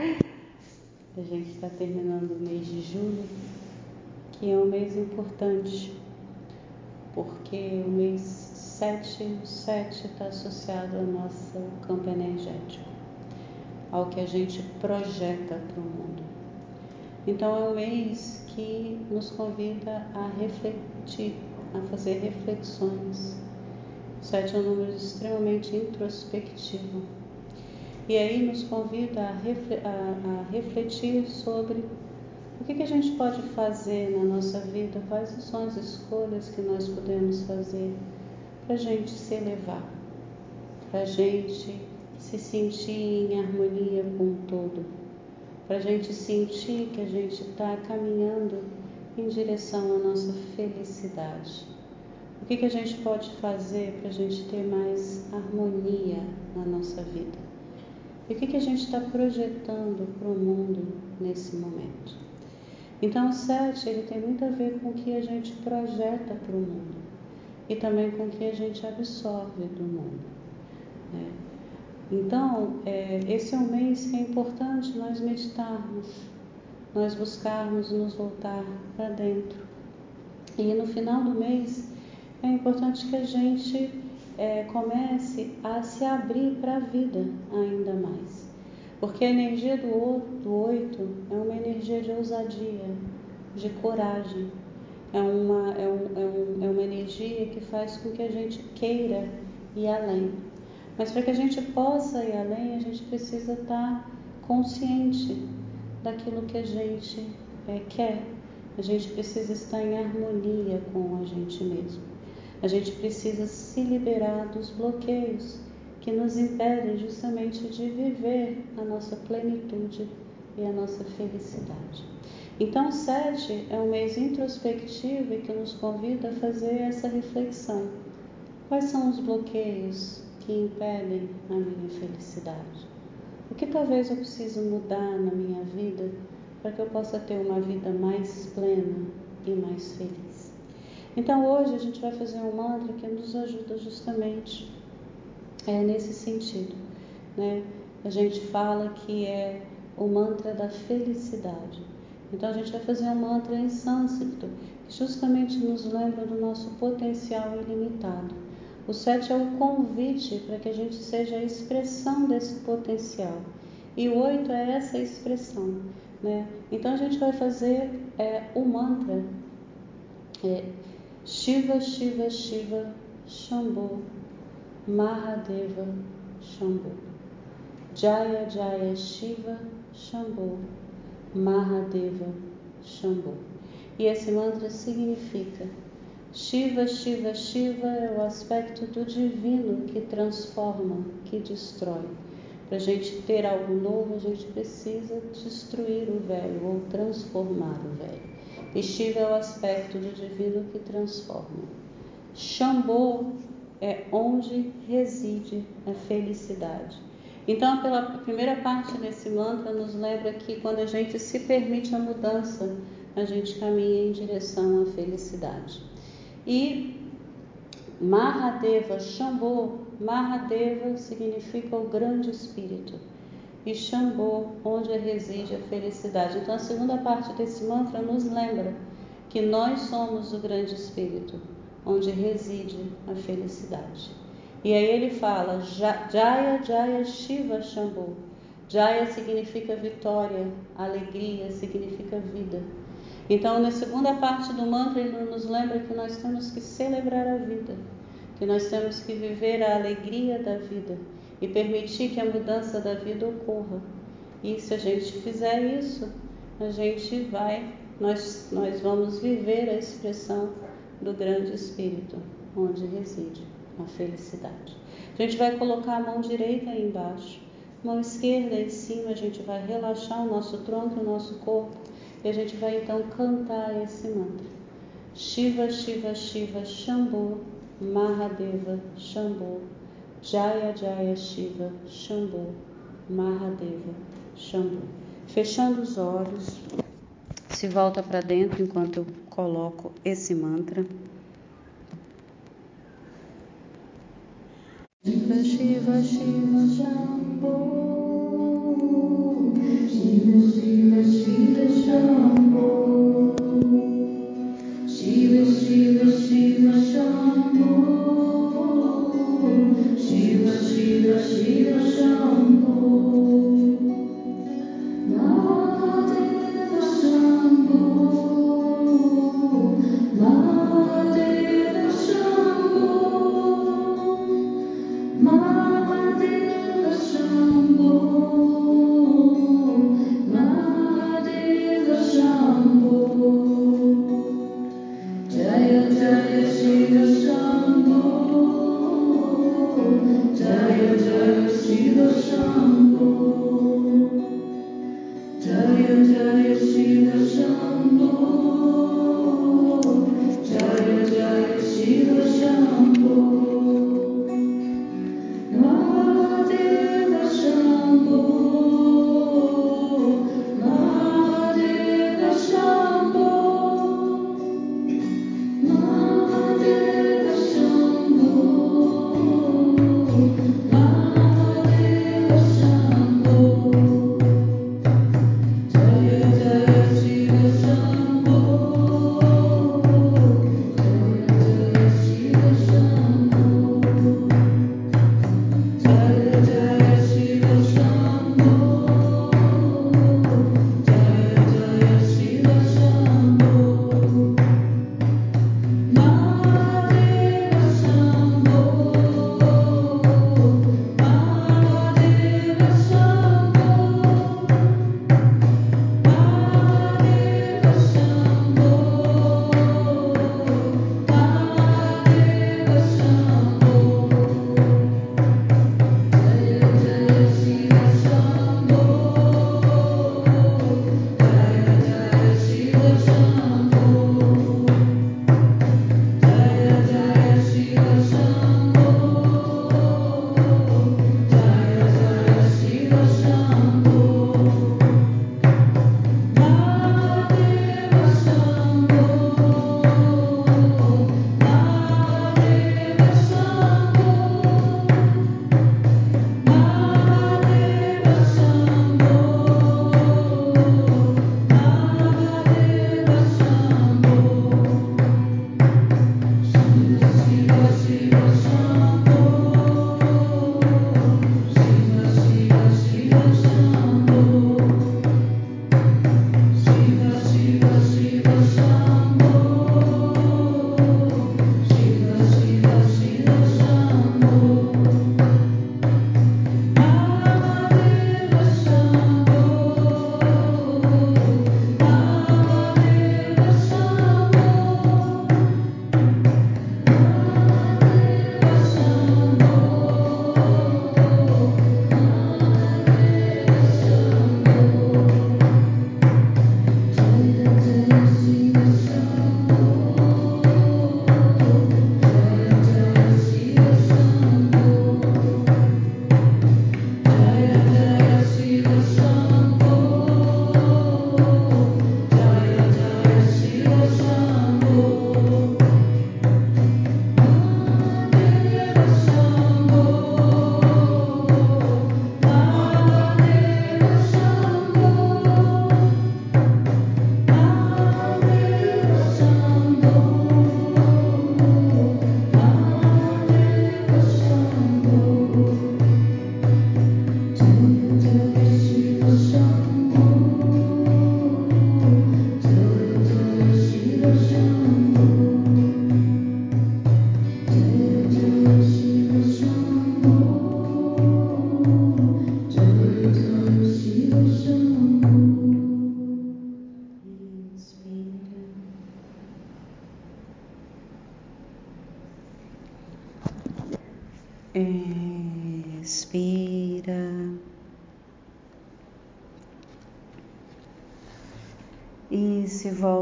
A gente está terminando o mês de julho, que é um mês importante, porque o mês 7, o 7 está associado ao nosso campo energético, ao que a gente projeta para o mundo. Então é um mês que nos convida a refletir, a fazer reflexões. 7 é um número extremamente introspectivo e aí nos convida a, refletir sobre o que, a gente pode fazer na nossa vida, quais são as escolhas que nós podemos fazer para a gente se elevar, para a gente se sentir em harmonia com o todo, para a gente sentir que a gente está caminhando em direção à nossa felicidade. O que, que a gente pode fazer para a gente ter mais harmonia na nossa vida? E o que, que a gente está projetando para o mundo nesse momento? Então, o 7 ele tem muito a ver com o que a gente projeta para o mundo e também com o que a gente absorve do mundo. Né? Então, é, esse é um mês que é importante nós meditarmos, nós buscarmos nos voltar para dentro. E no final do mês é importante que a gente é, comece a se abrir para a vida ainda mais. Porque a energia do, oito é uma energia de ousadia, de coragem, é uma, é, um, é, um, é uma energia que faz com que a gente queira ir além. Mas para que a gente possa ir além, a gente precisa estar consciente daquilo que a gente é, quer. A gente precisa estar em harmonia com a gente mesmo. A gente precisa se liberar dos bloqueios que nos impedem justamente de viver a nossa plenitude e a nossa felicidade. Então, sete é um mês introspectivo e que nos convida a fazer essa reflexão. Quais são os bloqueios que impedem a minha felicidade? O que talvez eu precise mudar na minha vida para que eu possa ter uma vida mais plena e mais feliz? Então hoje a gente vai fazer um mantra que nos ajuda justamente é, nesse sentido. Né? A gente fala que é o mantra da felicidade. Então a gente vai fazer um mantra em sânscrito, que justamente nos lembra do nosso potencial ilimitado. O sete é o convite para que a gente seja a expressão desse potencial. E o oito é essa expressão. Né? Então a gente vai fazer é, o mantra. É, Shiva, Shiva, Shiva, Shambhu, Mahadeva, Shambhu. Jaya, Jaya, Shiva, Shambhu, Mahadeva, Shambhu. E esse mantra significa Shiva, Shiva, Shiva é o aspecto do divino que transforma, que destrói. Para a gente ter algo novo, a gente precisa destruir o velho ou transformar o velho. E Shiva é o aspecto do divino que transforma. Shambho é onde reside a felicidade. Então, pela primeira parte desse mantra, nos lembra que quando a gente se permite a mudança, a gente caminha em direção à felicidade. E Mahadeva, Shambho, Mahadeva significa o grande espírito e Xangô, onde reside a felicidade. Então, a segunda parte desse mantra nos lembra que nós somos o grande espírito, onde reside a felicidade. E aí ele fala Jaya Jaya Shiva Shambhu. Jaya significa vitória, alegria, significa vida. Então, na segunda parte do mantra, ele nos lembra que nós temos que celebrar a vida, que nós temos que viver a alegria da vida e permitir que a mudança da vida ocorra. E se a gente fizer isso, a gente vai, nós, nós vamos viver a expressão do grande Espírito, onde reside a felicidade. A gente vai colocar a mão direita aí embaixo, mão esquerda em cima, a gente vai relaxar o nosso tronco, o nosso corpo, e a gente vai então cantar esse mantra. Shiva, Shiva, Shiva, Shambhu, Mahadeva, Shambhu, Jaya Jaya Shiva Shambhu Mahadeva Shambhu. Fechando os olhos, se volta para dentro enquanto eu coloco esse mantra. Shiva Shiva Shiva Shambhu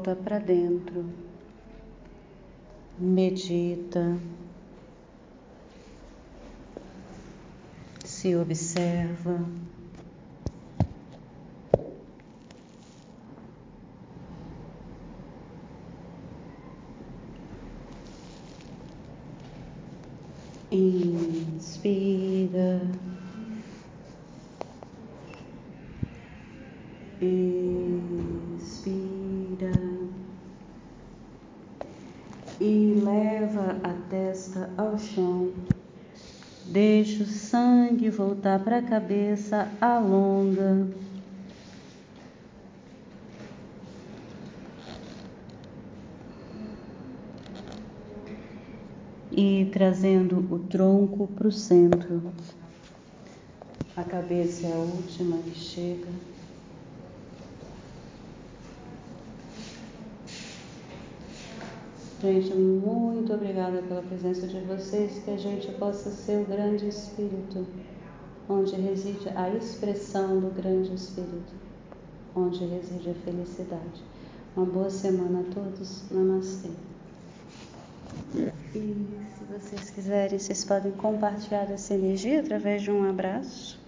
volta para dentro. Medita, se observa. Inspira. Expira sangue voltar para a cabeça, alonga. E trazendo o tronco para o centro. A cabeça é a última que chega. Gente, muito obrigada pela presença de vocês, que a gente possa ser o grande Espírito, onde reside a expressão do grande Espírito, onde reside a felicidade. Uma boa semana a todos. Namastê. E se vocês quiserem, vocês podem compartilhar essa energia através de um abraço.